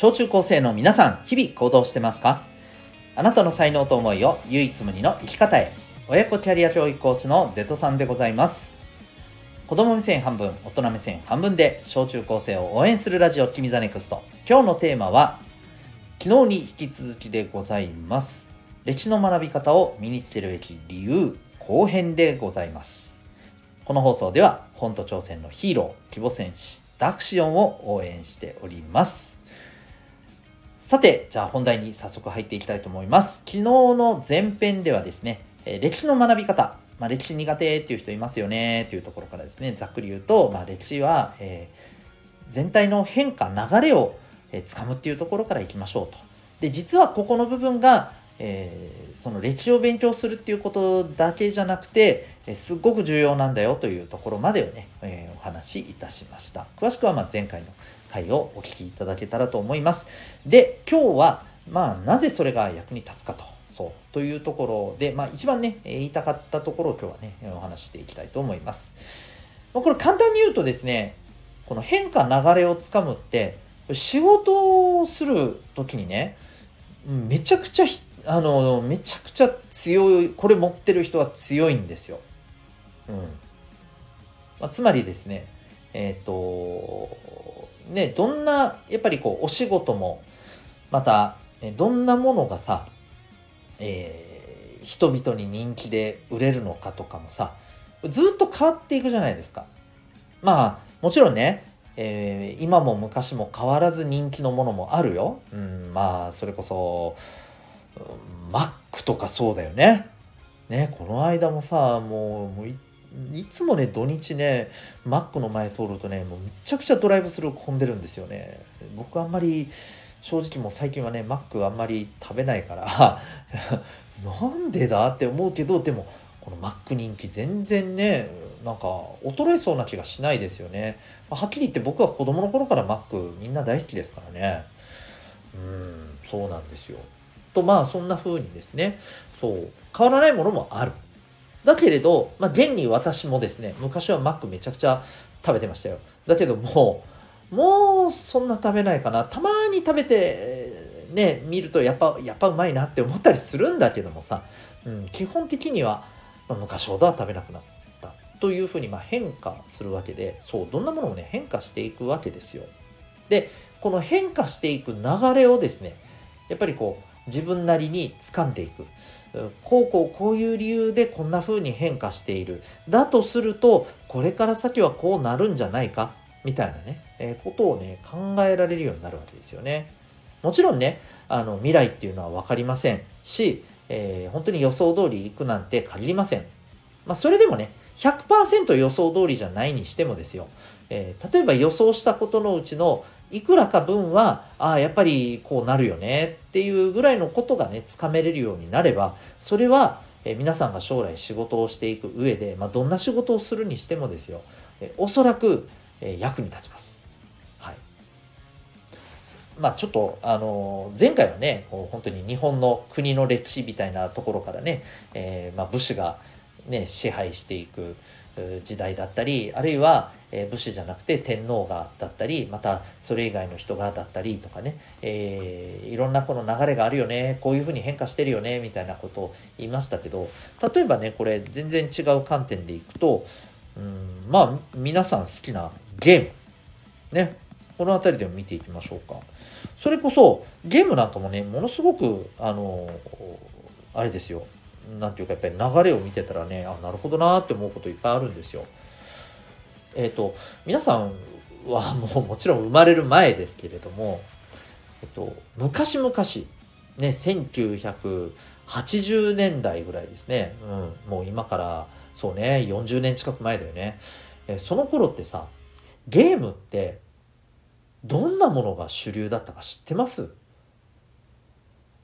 小中高生の皆さん、日々行動してますか？あなたの才能と思いを唯一無二の生き方へ。親子キャリア教育コーチのデトさんでございます。子供目線半分、大人目線半分で小中高生を応援するラジオ君ザ NEXT。今日のテーマは、昨日に引き続きでございます。歴史の学び方を身につけるべき理由後編でございます。この放送では、本と挑戦のヒーロー、希望戦士、ダクシオンを応援しております。さて、じゃあ本題に早速入っていきたいと思います。昨日の前編ではですね、え歴史の学び方、まあ、歴史苦手っていう人いますよねっていうところからですね、ざっくり言うと、まあ、歴史は、えー、全体の変化、流れを、えー、むっていうところからいきましょうと。で、実はここの部分が、えー、その歴史を勉強するっていうことだけじゃなくて、えー、すっごく重要なんだよというところまでをね、えー、お話しいたしました。詳しくはま前回の回をお聞きいただけたらと思います。で、今日は、まあ、なぜそれが役に立つかと。そう。というところで、まあ、一番ね、言いたかったところを今日はね、お話していきたいと思います。まこれ簡単に言うとですね、この変化流れをつかむって、仕事をする時にね、めちゃくちゃあの、めちゃくちゃ強い、これ持ってる人は強いんですよ。うん。まあ、つまりですね、えっ、ー、と、ね、どんな、やっぱりこう、お仕事も、また、どんなものがさ、えー、人々に人気で売れるのかとかもさ、ずっと変わっていくじゃないですか。まあ、もちろんね、えー、今も昔も変わらず人気のものもあるよ。うん、まあ、それこそ、マックとかそうだよね。ね、この間もさ、もう、もういつもね、土日ね、マックの前通るとね、もうめちゃくちゃドライブスルー混んでるんですよね。僕あんまり、正直もう最近はね、マックあんまり食べないから なんでだって思うけど、でも、このマック人気全然ね、なんか衰えそうな気がしないですよね。はっきり言って僕は子供の頃からマックみんな大好きですからね。うん、そうなんですよ。とまあそんな風にですね、そう、変わらないものもある。だけれど、まあ現に私もですね、昔はマックめちゃくちゃ食べてましたよ。だけども、もうそんな食べないかな。たまに食べて、ね、見るとやっぱ、やっぱうまいなって思ったりするんだけどもさ、うん、基本的には、まあ、昔ほどは食べなくなったというふうにま変化するわけで、そう、どんなものもね、変化していくわけですよ。で、この変化していく流れをですね、やっぱりこう、自分なりに掴んでいく。こうこうこういう理由でこんな風に変化している。だとすると、これから先はこうなるんじゃないか？みたいなね、えー、ことをね、考えられるようになるわけですよね。もちろんね、あの、未来っていうのは分かりませんし、えー、本当に予想通り行くなんて限りません。まあ、それでもね、100%予想通りじゃないにしてもですよ、えー、例えば予想したことのうちのいくらか分は、ああ、やっぱりこうなるよねっていうぐらいのことがね、つかめれるようになれば、それは、え、皆さんが将来仕事をしていく上で、まあ、どんな仕事をするにしてもですよ、え、おそらく、え、役に立ちます。はい。まあちょっと、あの前回はね、こう本当に日本の国の歴史みたいなところからね、えまあ武士がね、支配していく時代だったり、あるいは、え武士じゃなくて天皇がだったり、またそれ以外の人がだったりとかね、えー、いろんなこの流れがあるよね、こういうふうに変化してるよね、みたいなことを言いましたけど、例えばね、これ全然違う観点でいくと、うん、まあ、皆さん好きなゲーム。ね。この辺りでも見ていきましょうか。それこそ、ゲームなんかもね、ものすごく、あの、あれですよ。なんていうかやっぱり流れを見てたらねあなるほどなって思うこといっぱいあるんですよ。えっ、ー、と皆さんはもうもちろん生まれる前ですけれども、えっと、昔々ね1980年代ぐらいですね、うん、もう今からそうね40年近く前だよね、えその頃ってさゲームってどんなものが主流だったか知ってます？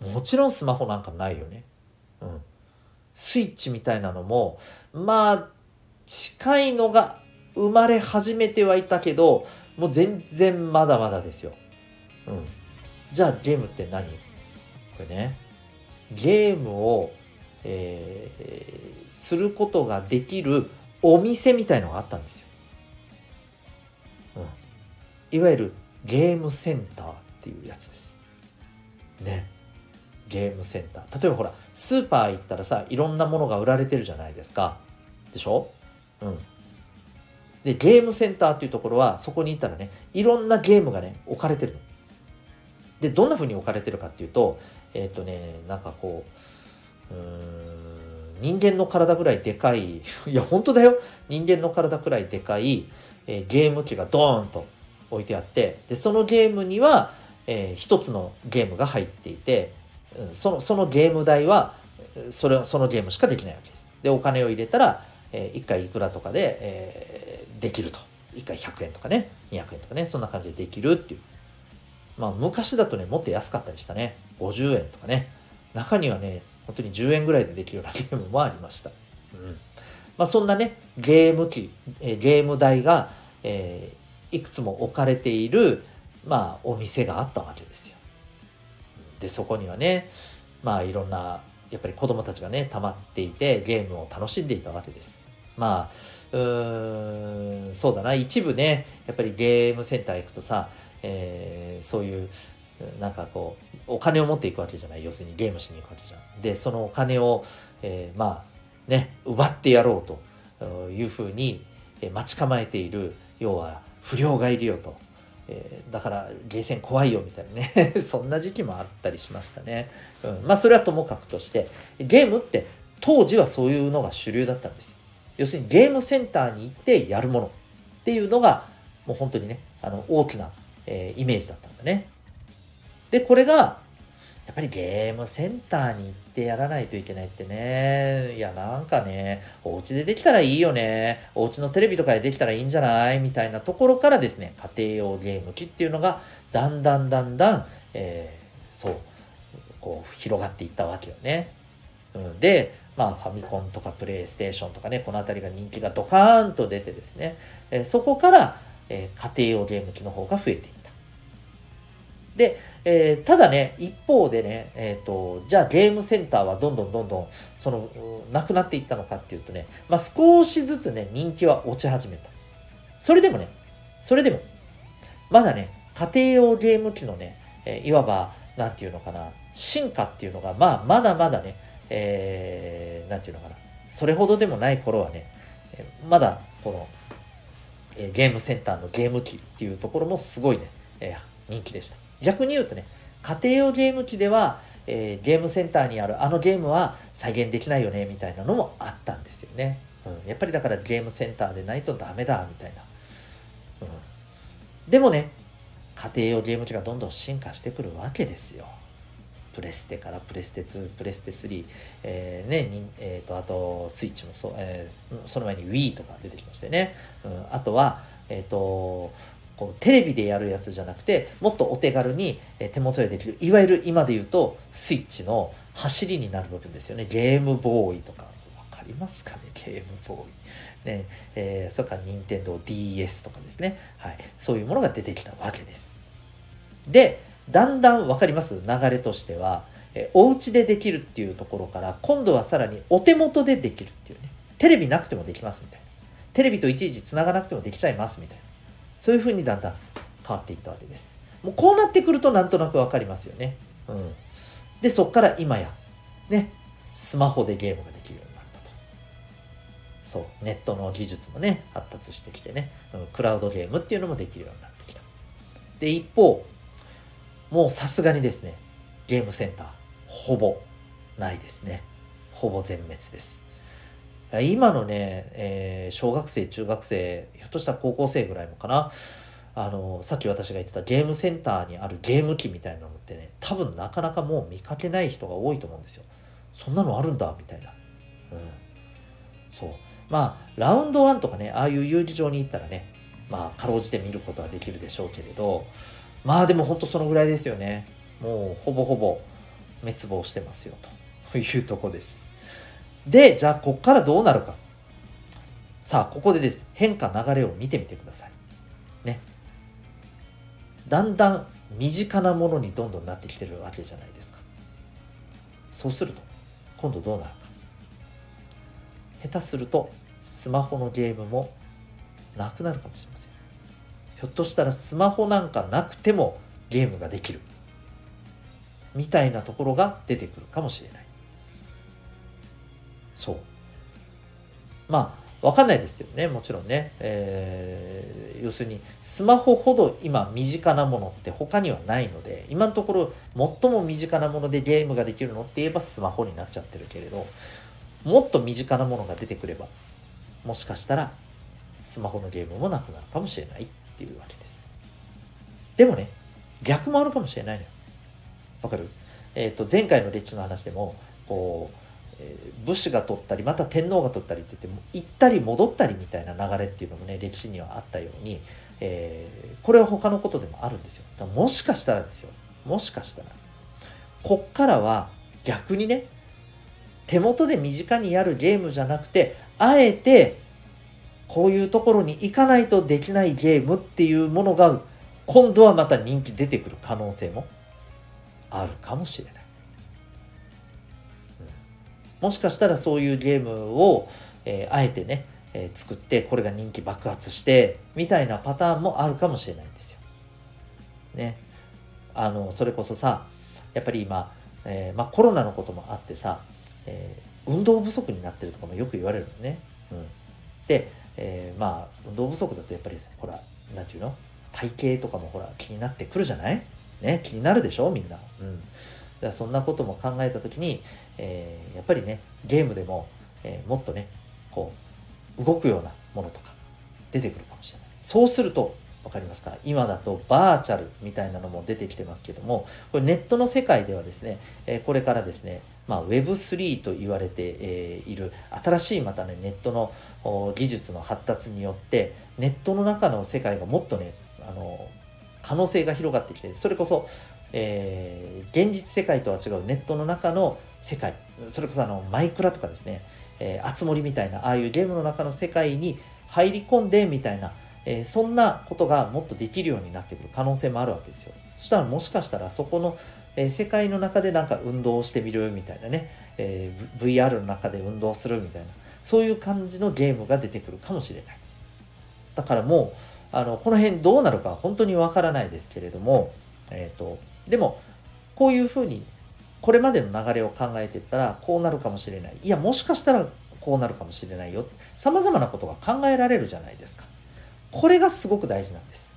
もちろんスマホなんかないよね。うん。スイッチみたいなのも、まあ、近いのが生まれ始めてはいたけど、もう全然まだまだですよ。うん。じゃあゲームって何？これね。ゲームを、えー、することができるお店みたいのがあったんですよ。うん。いわゆるゲームセンターっっていうやつですねゲームセンター。例えばほらスーパー行ったらさいろんなものが売られてるじゃないですか。でしょ？うん。でゲームセンターっていうところはそこに行ったらねいろんなゲームがね置かれてるの。でどんな風に置かれてるかっていうとえっ、ー、とねなんかこううん人間の体ぐらいでかい いや本当だよ。人間の体くらいでかい、えー、ゲーム機がドーンと置いてあってでそのゲームには、えー、一つのゲームが入っていてそのそのゲーム代はそれそのゲームしかできないわけです。でお金を入れたら、えー、1回いくらとかで、えー、できると。1回100円とかね200円とかねそんな感じでできるっていう。まあ昔だとねもっと安かったりしたね50円とかね中にはね本当に10円ぐらいでできるようなゲームもありました。うんまあ、そんなねゲーム機、えー、ゲーム代が、えー、いくつも置かれている、まあ、お店があったわけですよ。でそこにはねまあいろんなやっぱり子供たちがね溜まっていてゲームを楽しんでいたわけです。まあうーんそうだな。一部ねやっぱりゲームセンター行くとさ、えー、そういうなんかこうお金を持っていくわけじゃない。要するにゲームしに行くわけじゃん。でそのお金を、えー、まあね奪ってやろうというふうに待ち構えている要は不良がいるよと。えー、だからゲーセン怖いよみたいなね。そんな時期もあったりしましたね、うん、まあそれはともかくとしてゲームって当時はそういうのが主流だったんです要するにゲームセンターに行ってやるものっていうのがもう本当にねあの大きな、えー、イメージだったんだね。でこれがやっぱりゲームセンターに行ってやらないといけないってね。いや、なんかね、お家でできたらいいよね。お家のテレビとかでできたらいいんじゃないみたいなところからですね、家庭用ゲーム機っていうのが、だんだんだんだん、えー、そう、こう、広がっていったわけよね。うん、で、まあ、ファミコンとかプレイステーションとかね、この辺りが人気がドカーンと出てですね、えー、そこから、えー、家庭用ゲーム機の方が増えていっ。で、えー、ただね、一方でね、えっ、ー、と、じゃあゲームセンターはどんどんどんどん、その、なくなっていったのかっていうとね、まあ、少しずつね、人気は落ち始めた。それでもね、それでも、まだね、家庭用ゲーム機のね、えー、いわば、なんていうのかな、進化っていうのが、まあ、まだまだね、えー、なんていうのかな、それほどでもない頃はね、まだ、この、えー、ゲームセンターのゲーム機っていうところもすごいね、えー、人気でした。逆に言うとね、家庭用ゲーム機では、えー、ゲームセンターにあるあのゲームは再現できないよねみたいなのもあったんですよね。うん、やっぱりだからゲームセンターでないとダメだみたいな。うん、でもね、家庭用ゲーム機がどんどん進化してくるわけですよ。プレステからプレステ2、プレステ3、えー、ね、えーと、あとスイッチもそ、えー、その前に Wii とか出てきましてね、うん、あとは、えっ、ー、と、こうテレビでやるやつじゃなくてもっとお手軽に手元でできるいわゆる今で言うとスイッチの走りになる部分ですよね。ゲームボーイとか。分かりますかね？ゲームボーイ。ね。えー、それから任天堂 d s とかですね、はい、そういうものが出てきたわけです。でだんだん分かります？流れとしては。えお家でできるっていうところから今度はさらにお手元でできるっていうね。テレビなくてもできますみたいな。テレビといちいちつながなくてもできちゃいますみたいな。そういうふうにだんだん変わっていったわけです。もうこうなってくるとなんとなくわかりますよね。うん。で、そっから今や、ね、スマホでゲームができるようになったと。そう、ネットの技術もね、発達してきてね、うん、クラウドゲームっていうのもできるようになってきた。で、一方、もうさすがにですね、ゲームセンター、ほぼないですね。ほぼ全滅です。今のね、えー、小学生、中学生、ひょっとしたら高校生ぐらいのかな。あの、さっき私が言ってたゲームセンターにあるゲーム機みたいなのってね、多分なかなかもう見かけない人が多いと思うんですよ。そんなのあるんだ、みたいな。うん。そう。まあ、ラウンド1とかね、ああいう遊技場に行ったらね、まあ、かろうじて見ることはできるでしょうけれど、まあでもほんとそのぐらいですよね。もうほぼほぼ滅亡してますよ、というとこです。で、じゃあ、こっからどうなるか。さあ、ここでです。変化、流れを見てみてください。ね。だんだん身近なものにどんどんなってきてるわけじゃないですか。そうすると、今度どうなるか。下手すると、スマホのゲームもなくなるかもしれません。ひょっとしたらスマホなんかなくてもゲームができるみたいなところが出てくるかもしれないそう。まあわかんないですけどね。もちろんね、えー、要するにスマホほど今身近なものって他にはないので今のところ最も身近なものでゲームができるのって言えばスマホになっちゃってるけれどもっと身近なものが出てくればもしかしたらスマホのゲームもなくなるかもしれないっていうわけです。でもね逆もあるかもしれないのよ。わかる？えっ、ー、と前回の歴史の話でもこう、武士が取ったりまた天皇が取ったりって言っても行ったり戻ったりみたいな流れっていうのもね歴史にはあったように、えー、これは他のことでもあるんですよ。もしかしたらですよ。もしかしたら。こっからは逆にね手元で身近にやるゲームじゃなくてあえてこういうところに行かないとできないゲームっていうものが今度はまた人気出てくる可能性もあるかもしれない。もしかしたらそういうゲームを、えー、あえてね、えー、作ってこれが人気爆発してみたいなパターンもあるかもしれないんですよ。ね。あのそれこそさやっぱり今、えー、ま、コロナのこともあってさ、え運動不足になってるとかもよく言われるのね。うん、で、えまあ運動不足だとやっぱりほら何て言うの？体型とかもほら気になってくるじゃない？ね、気になるでしょ？みんな。うん。だそんなことも考えた時に、えー、やっぱりね、ゲームでも、えー、もっとね、こう、動くようなものとか出てくるかもしれない。そうすると、わかりますか？今だとバーチャルみたいなのも出てきてますけども、これネットの世界ではですね、え、これからですね、まあ、Web3 と言われて、え、いる新しいまたね、ネットの技術の発達によって、ネットの中の世界がもっとね、あの可能性が広がってきてそれこそ、えー、現実世界とは違うネットの中の世界。それこそあのマイクラとかですね、えー、あつ森みたいなああいうゲームの中の世界に入り込んでみたいな、えー、そんなことがもっとできるようになってくる可能性もあるわけですよ。そしたらもしかしたらそこの、えー、世界の中でなんか運動をしてみるみたいなね、えー、VR の中で運動するみたいな。そういう感じのゲームが出てくるかもしれない。だからもうあのこの辺どうなるか本当にわからないですけれども、えーと、でもこういうふうにこれまでの流れを考えていったらこうなるかもしれない。いやもしかしたらこうなるかもしれないよ。さまざまなことが考えられるじゃないですか。これがすごく大事なんです。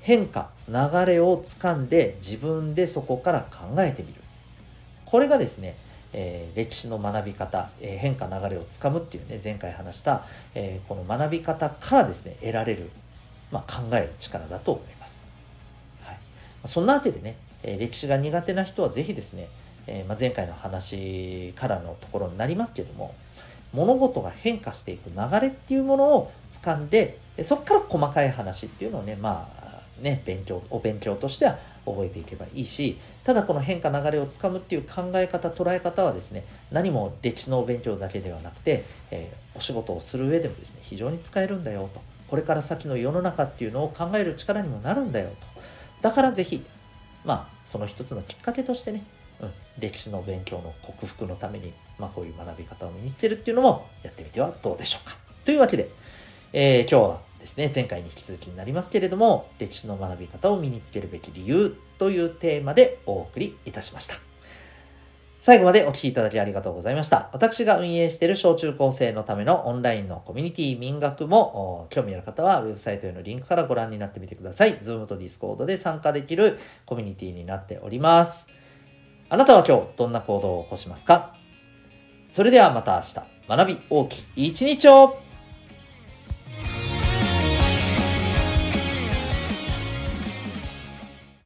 変化流れをつかんで自分でそこから考えてみる。これがですねえー、歴史の学び方、えー、変化流れをつかむっていうね前回話した、えー、この学び方からですね得られるまあ、考える力だと思います。そんなわけでね、え歴史が苦手な人は是非ですね、えま、前回の話からのところになりますけども物事が変化していく流れっていうものを掴んでそこから細かい話っていうのをねまあね勉強お勉強としては覚えていけばいいしただこの変化流れをつかむっていう考え方捉え方はですね何も歴史のお勉強だけではなくて、えー、お仕事をする上でもですね非常に使えるんだよとこれから先の世の中っていうのを考える力にもなるんだよと。だからぜひ、まあ、その一つのきっかけとしてね、うん、歴史の勉強の克服のために、まあ、こういう学び方を身につけるっていうのもやってみてはどうでしょうか。というわけで、えー、今日はですね、前回に引き続きになりますけれども、歴史の学び方を身につけるべき理由というテーマでお送りいたしました。最後までお聴きいただきありがとうございました。私が運営している小中高生のためのオンラインのコミュニティ民学も興味ある方はウェブサイトへのリンクからご覧になってみてください。Zoom と Discord で参加できるコミュニティになっております。あなたは今日どんな行動を起こしますか？それではまた明日学び大きい一日を